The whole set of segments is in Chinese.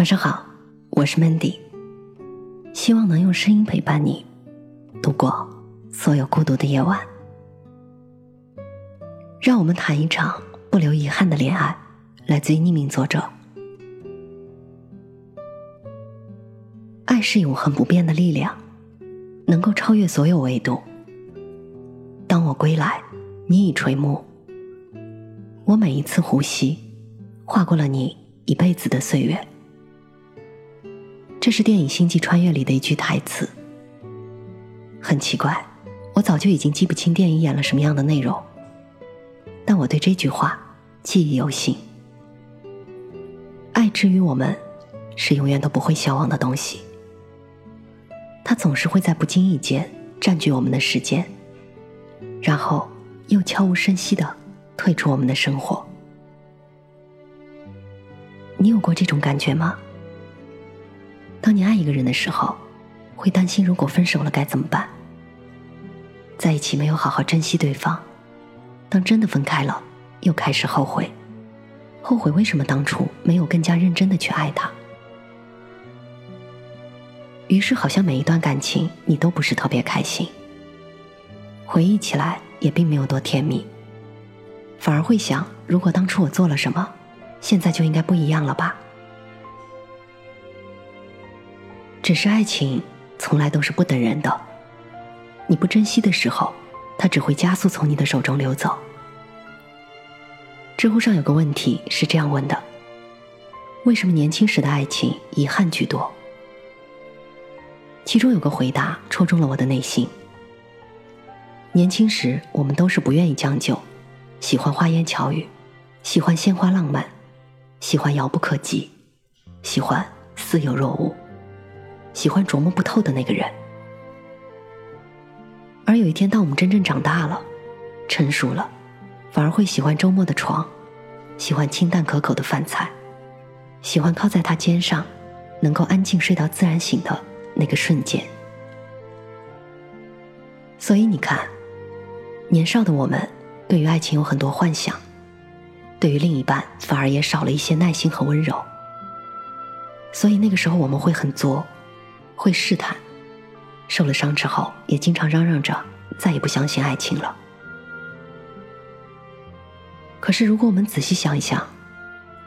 晚上好，我是 Mandy，希望能用声音陪伴你度过所有孤独的夜晚。让我们谈一场不留遗憾的恋爱。来自于匿名作者。爱是永恒不变的力量，能够超越所有维度。当我归来，你已垂暮。我每一次呼吸，划过了你一辈子的岁月。这是电影《星际穿越》里的一句台词。很奇怪，我早就已经记不清电影演了什么样的内容，但我对这句话记忆犹新。爱之于我们，是永远都不会消亡的东西。它总是会在不经意间占据我们的时间，然后又悄无声息的退出我们的生活。你有过这种感觉吗？当你爱一个人的时候，会担心如果分手了该怎么办？在一起没有好好珍惜对方，当真的分开了，又开始后悔，后悔为什么当初没有更加认真的去爱他。于是，好像每一段感情你都不是特别开心，回忆起来也并没有多甜蜜，反而会想，如果当初我做了什么，现在就应该不一样了吧。只是爱情从来都是不等人的，你不珍惜的时候，它只会加速从你的手中流走。知乎上有个问题是这样问的：为什么年轻时的爱情遗憾居多？其中有个回答戳中了我的内心。年轻时，我们都是不愿意将就，喜欢花言巧语，喜欢鲜花浪漫，喜欢遥不可及，喜欢似有若无。喜欢琢磨不透的那个人，而有一天，当我们真正长大了、成熟了，反而会喜欢周末的床，喜欢清淡可口的饭菜，喜欢靠在他肩上，能够安静睡到自然醒的那个瞬间。所以你看，年少的我们对于爱情有很多幻想，对于另一半反而也少了一些耐心和温柔。所以那个时候我们会很作。会试探，受了伤之后，也经常嚷嚷着再也不相信爱情了。可是，如果我们仔细想一想，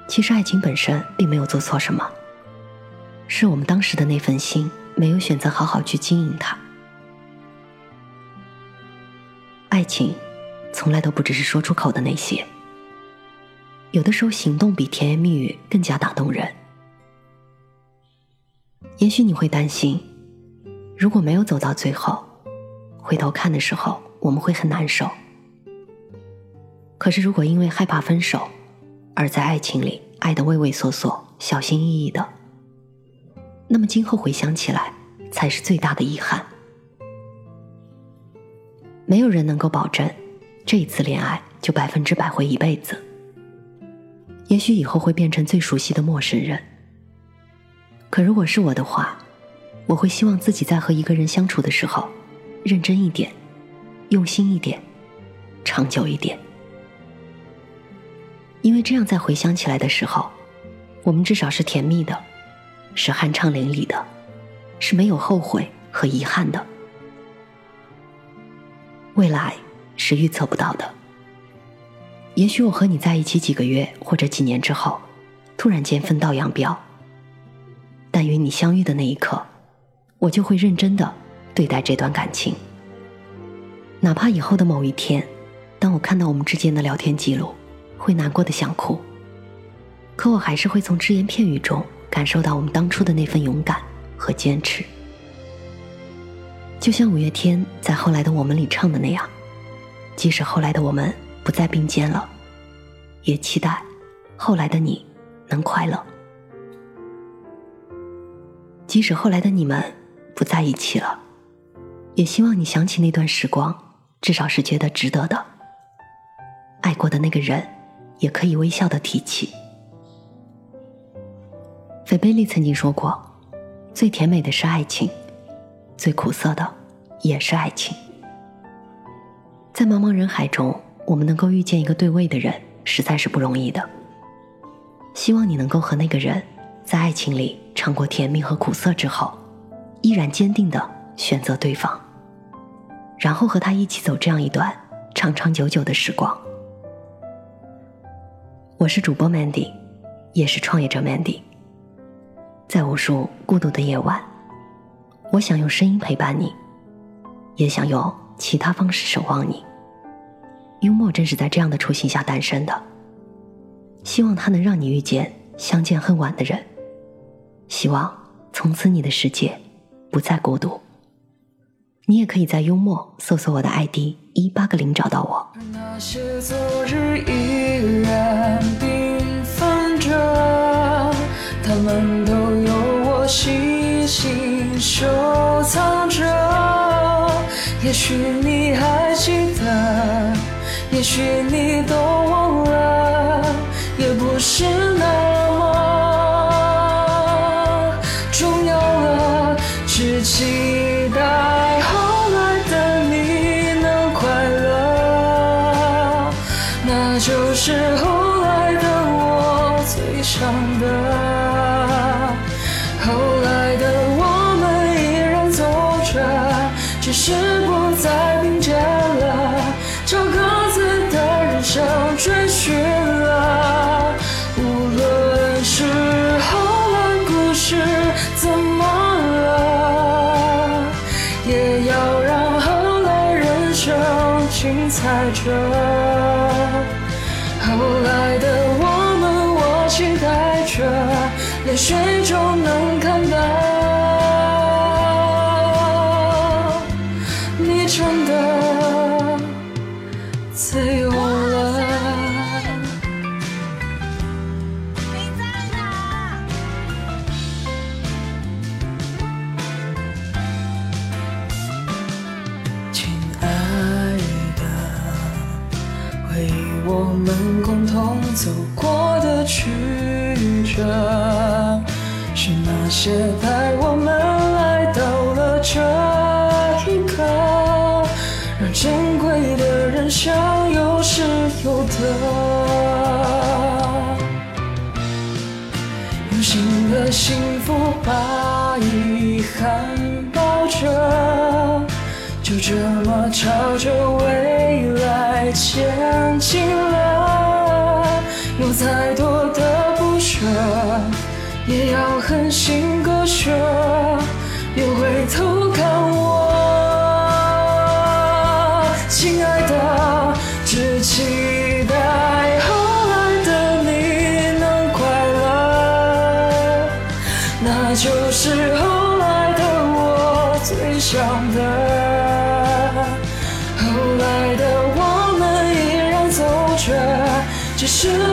其实爱情本身并没有做错什么，是我们当时的那份心没有选择好好去经营它。爱情从来都不只是说出口的那些，有的时候行动比甜言蜜语更加打动人。也许你会担心，如果没有走到最后，回头看的时候，我们会很难受。可是，如果因为害怕分手，而在爱情里爱的畏畏缩缩、小心翼翼的，那么今后回想起来，才是最大的遗憾。没有人能够保证，这一次恋爱就百分之百会一辈子。也许以后会变成最熟悉的陌生人。可如果是我的话，我会希望自己在和一个人相处的时候，认真一点，用心一点，长久一点。因为这样在回想起来的时候，我们至少是甜蜜的，是酣畅淋漓的，是没有后悔和遗憾的。未来是预测不到的，也许我和你在一起几个月或者几年之后，突然间分道扬镳。但与你相遇的那一刻，我就会认真的对待这段感情。哪怕以后的某一天，当我看到我们之间的聊天记录，会难过的想哭，可我还是会从只言片语中感受到我们当初的那份勇敢和坚持。就像五月天在《后来的我们》里唱的那样，即使后来的我们不再并肩了，也期待后来的你能快乐。即使后来的你们不在一起了，也希望你想起那段时光，至少是觉得值得的。爱过的那个人，也可以微笑的提起。菲贝利曾经说过：“最甜美的是爱情，最苦涩的也是爱情。”在茫茫人海中，我们能够遇见一个对味的人，实在是不容易的。希望你能够和那个人在爱情里尝过甜蜜和苦涩之后，依然坚定的选择对方，然后和他一起走这样一段长长久久的时光。我是主播 Mandy，也是创业者 Mandy。在无数孤独的夜晚，我想用声音陪伴你，也想用其他方式守望你。幽默正是在这样的初心下诞生的，希望它能让你遇见相见恨晚的人，希望从此你的世界不再孤独。你也可以在幽默搜索我的 ID 一八个零找到我。那些昨日依然缤纷着，他们都有我细心收藏着。也许你还记得，也许你都忘了，也不是那只是不再并肩了，朝各自的人生追寻了。无论是后来故事怎么了，也要让后来人生精彩着。后来的我们，我期待着，泪水中能看到回忆我们共同走过的曲折，是那些带我们来到了这一刻，让珍贵的人生有失有得。用心的幸福把遗憾抱着，就这么朝着未来前进了。有再多的不舍，也要狠心割舍。别回头看我，亲爱的，只期待后来的你能快乐。那就是后来的我最想的。只